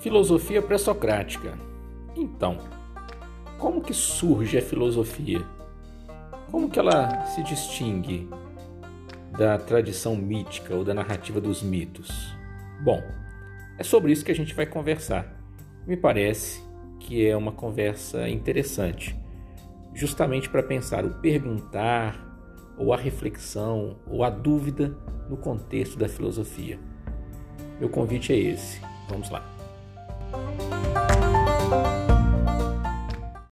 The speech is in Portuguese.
Filosofia pré-socrática. Então, como que surge a filosofia? Como que ela se distingue da tradição mítica ou da narrativa dos mitos? Bom, é sobre isso que a gente vai conversar. Me parece que é uma conversa interessante, justamente para pensar o perguntar, ou a reflexão, ou a dúvida no contexto da filosofia. Meu convite é esse. Vamos lá.